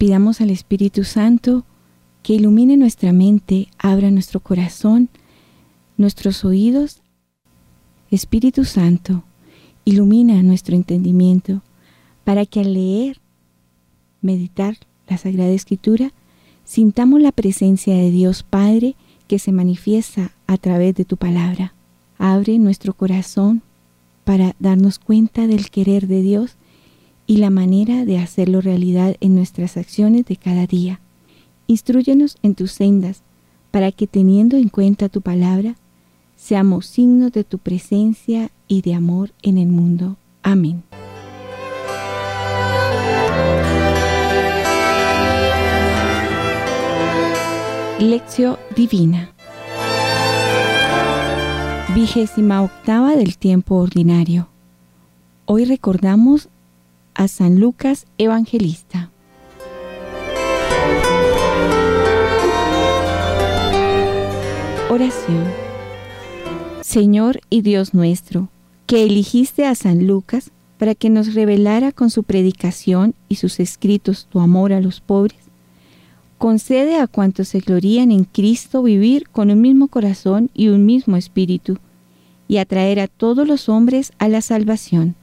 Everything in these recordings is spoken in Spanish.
Pidamos al Espíritu Santo que ilumine nuestra mente, abra nuestro corazón, nuestros oídos. Espíritu Santo, ilumina nuestro entendimiento para que al leer, meditar la Sagrada Escritura, sintamos la presencia de Dios Padre que se manifiesta a través de tu palabra. Abre nuestro corazón para darnos cuenta del querer de Dios y la manera de hacerlo realidad en nuestras acciones de cada día. Instruyenos en tus sendas, para que teniendo en cuenta tu palabra, seamos signos de tu presencia y de amor en el mundo. Amén. Lección Divina Vigésima octava del tiempo ordinario. Hoy recordamos a San Lucas Evangelista. Oración. Señor y Dios nuestro, que eligiste a San Lucas para que nos revelara con su predicación y sus escritos tu amor a los pobres, concede a cuantos se glorían en Cristo vivir con un mismo corazón y un mismo espíritu, y atraer a todos los hombres a la salvación.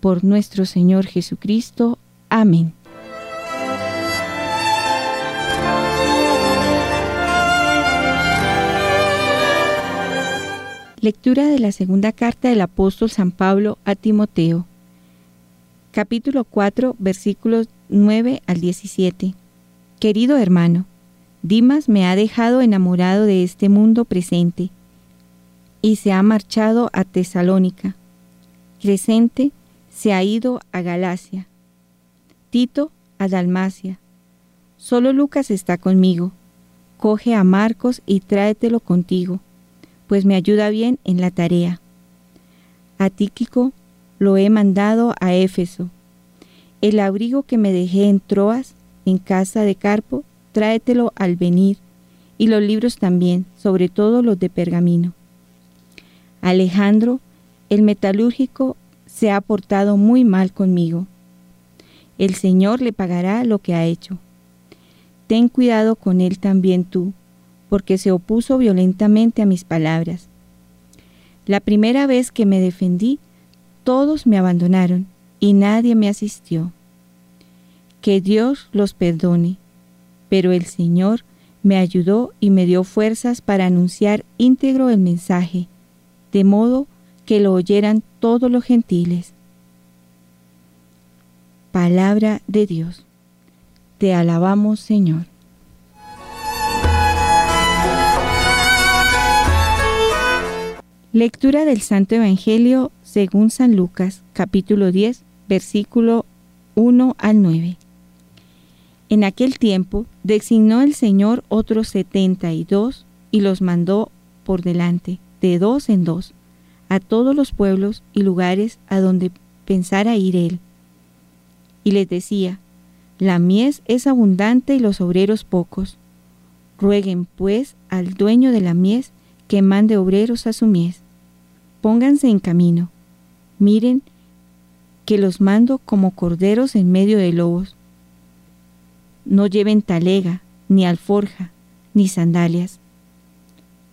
Por nuestro Señor Jesucristo. Amén. Lectura de la segunda carta del apóstol San Pablo a Timoteo. Capítulo 4, versículos 9 al 17. Querido hermano, Dimas me ha dejado enamorado de este mundo presente y se ha marchado a Tesalónica. Crescente se ha ido a Galacia. Tito a Dalmacia. Solo Lucas está conmigo. Coge a Marcos y tráetelo contigo, pues me ayuda bien en la tarea. A Tíquico lo he mandado a Éfeso. El abrigo que me dejé en Troas en casa de Carpo, tráetelo al venir, y los libros también, sobre todo los de pergamino. Alejandro, el metalúrgico, se ha portado muy mal conmigo. El Señor le pagará lo que ha hecho. Ten cuidado con él también tú, porque se opuso violentamente a mis palabras. La primera vez que me defendí, todos me abandonaron y nadie me asistió que Dios los perdone. Pero el Señor me ayudó y me dio fuerzas para anunciar íntegro el mensaje, de modo que lo oyeran todos los gentiles. Palabra de Dios. Te alabamos, Señor. Lectura del Santo Evangelio según San Lucas, capítulo 10, versículo 1 al 9. En aquel tiempo designó el Señor otros setenta y dos y los mandó por delante, de dos en dos, a todos los pueblos y lugares a donde pensara ir él. Y les decía, la mies es abundante y los obreros pocos. Rueguen pues al dueño de la mies que mande obreros a su mies. Pónganse en camino. Miren que los mando como corderos en medio de lobos no lleven talega, ni alforja, ni sandalias,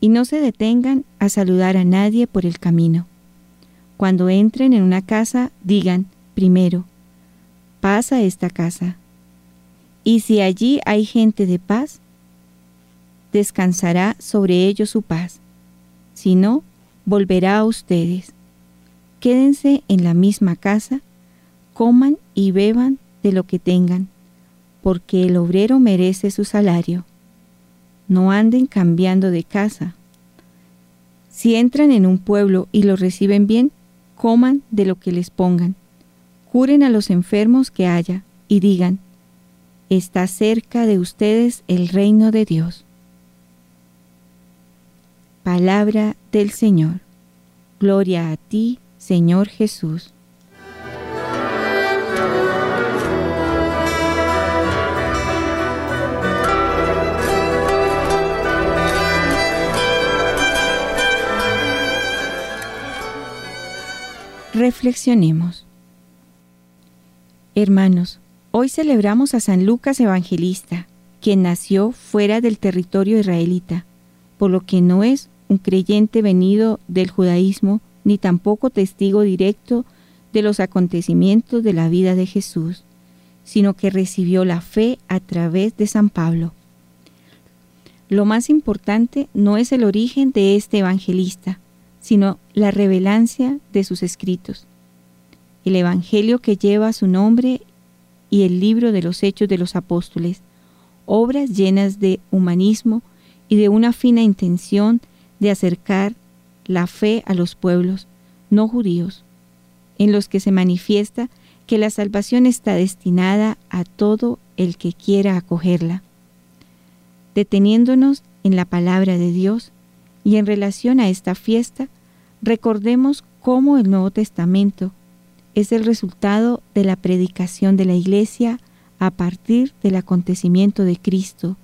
y no se detengan a saludar a nadie por el camino. Cuando entren en una casa, digan, primero, paz a esta casa. Y si allí hay gente de paz, descansará sobre ellos su paz. Si no, volverá a ustedes. Quédense en la misma casa, coman y beban de lo que tengan porque el obrero merece su salario. No anden cambiando de casa. Si entran en un pueblo y lo reciben bien, coman de lo que les pongan. Curen a los enfermos que haya y digan, está cerca de ustedes el reino de Dios. Palabra del Señor. Gloria a ti, Señor Jesús. Reflexionemos. Hermanos, Hoy celebramos a San Lucas Evangelista, quien nació fuera del territorio israelita, por lo que no es un creyente venido del judaísmo, ni tampoco testigo directo de los acontecimientos de la vida de Jesús, sino que recibió la fe a través de San Pablo. Lo más importante no es el origen de este evangelista, sino la revelancia de sus escritos. El Evangelio que lleva su nombre y el libro de los Hechos de los Apóstoles, obras llenas de humanismo y de una fina intención de acercar la fe a los pueblos no judíos, en los que se manifiesta que la salvación está destinada a todo el que quiera acogerla. Deteniéndonos en la palabra de Dios y en relación a esta fiesta, recordemos cómo el Nuevo Testamento es el resultado de la predicación de la Iglesia a partir del acontecimiento de Cristo,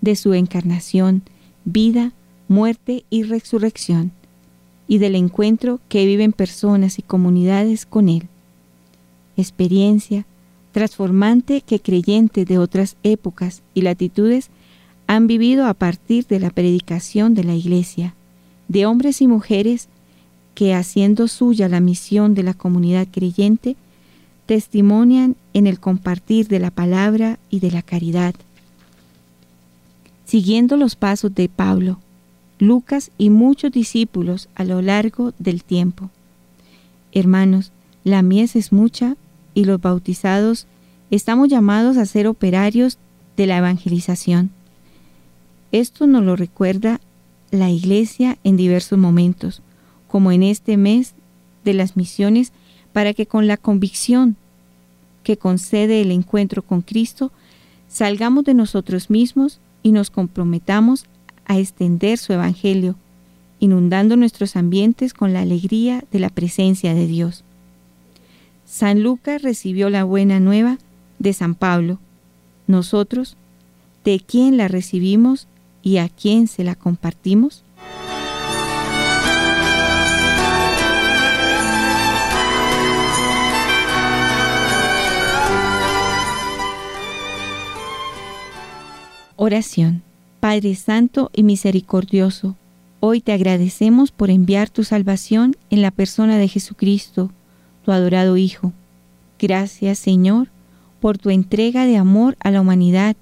de su encarnación, vida, muerte y resurrección, y del encuentro que viven personas y comunidades con Él. Experiencia transformante que creyentes de otras épocas y latitudes han vivido a partir de la predicación de la Iglesia, de hombres y mujeres que haciendo suya la misión de la comunidad creyente, testimonian en el compartir de la palabra y de la caridad. Siguiendo los pasos de Pablo, Lucas y muchos discípulos a lo largo del tiempo. Hermanos, la mies es mucha y los bautizados estamos llamados a ser operarios de la evangelización. Esto nos lo recuerda la Iglesia en diversos momentos como en este mes de las misiones, para que con la convicción que concede el encuentro con Cristo, salgamos de nosotros mismos y nos comprometamos a extender su Evangelio, inundando nuestros ambientes con la alegría de la presencia de Dios. San Lucas recibió la buena nueva de San Pablo. Nosotros, ¿de quién la recibimos y a quién se la compartimos? Oración. Padre Santo y Misericordioso, hoy te agradecemos por enviar tu salvación en la persona de Jesucristo, tu adorado Hijo. Gracias, Señor, por tu entrega de amor a la humanidad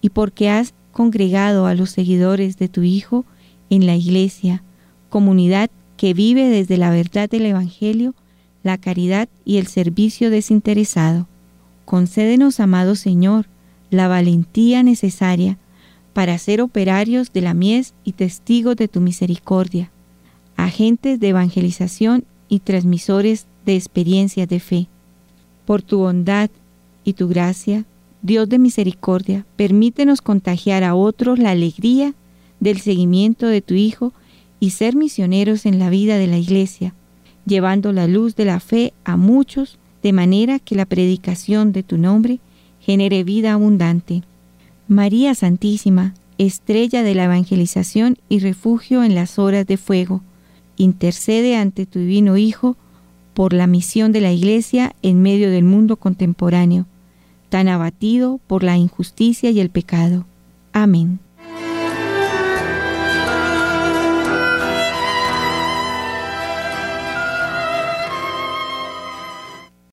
y porque has congregado a los seguidores de tu Hijo en la Iglesia, comunidad que vive desde la verdad del Evangelio, la caridad y el servicio desinteresado. Concédenos, amado Señor, la valentía necesaria para ser operarios de la mies y testigos de tu misericordia, agentes de evangelización y transmisores de experiencias de fe. Por tu bondad y tu gracia, Dios de misericordia, permítenos contagiar a otros la alegría del seguimiento de tu Hijo y ser misioneros en la vida de la Iglesia, llevando la luz de la fe a muchos, de manera que la predicación de tu nombre genere vida abundante. María Santísima, estrella de la evangelización y refugio en las horas de fuego, intercede ante tu divino Hijo por la misión de la Iglesia en medio del mundo contemporáneo, tan abatido por la injusticia y el pecado. Amén.